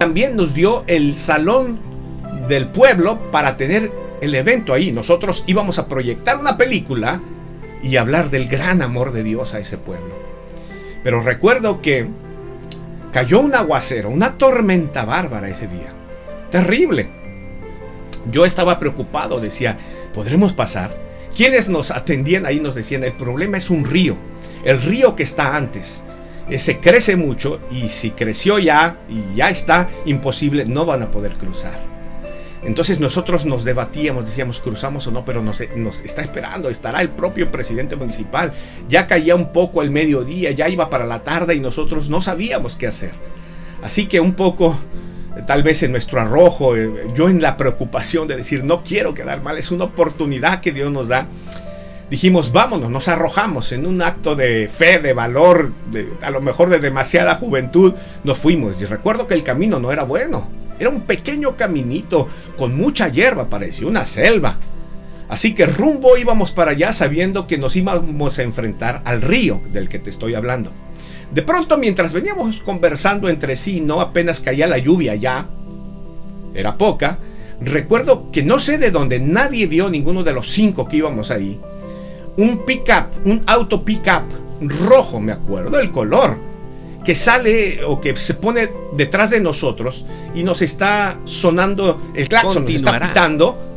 también nos dio el salón del pueblo para tener el evento ahí. Nosotros íbamos a proyectar una película y hablar del gran amor de Dios a ese pueblo. Pero recuerdo que cayó un aguacero, una tormenta bárbara ese día. Terrible. Yo estaba preocupado, decía, ¿podremos pasar? Quienes nos atendían ahí nos decían, el problema es un río, el río que está antes. Ese crece mucho y si creció ya y ya está imposible, no van a poder cruzar. Entonces nosotros nos debatíamos, decíamos, cruzamos o no, pero nos, nos, está esperando, estará el propio presidente municipal. Ya caía un poco el mediodía, ya iba para la tarde y nosotros no sabíamos qué hacer. Así que un poco, tal vez en nuestro arrojo, eh, yo en la preocupación de decir, no quiero quedar mal, es una oportunidad que Dios nos da. Dijimos, vámonos, nos arrojamos en un acto de fe, de valor, a lo mejor de demasiada juventud, nos fuimos. Y recuerdo que el camino no era bueno era un pequeño caminito con mucha hierba, parecía una selva. Así que rumbo íbamos para allá sabiendo que nos íbamos a enfrentar al río del que te estoy hablando. De pronto, mientras veníamos conversando entre sí, no apenas caía la lluvia ya, era poca, recuerdo que no sé de dónde nadie vio ninguno de los cinco que íbamos ahí. Un pick-up, un auto pick-up rojo, me acuerdo, el color que sale o que se pone detrás de nosotros y nos está sonando el claxon, nos está pitando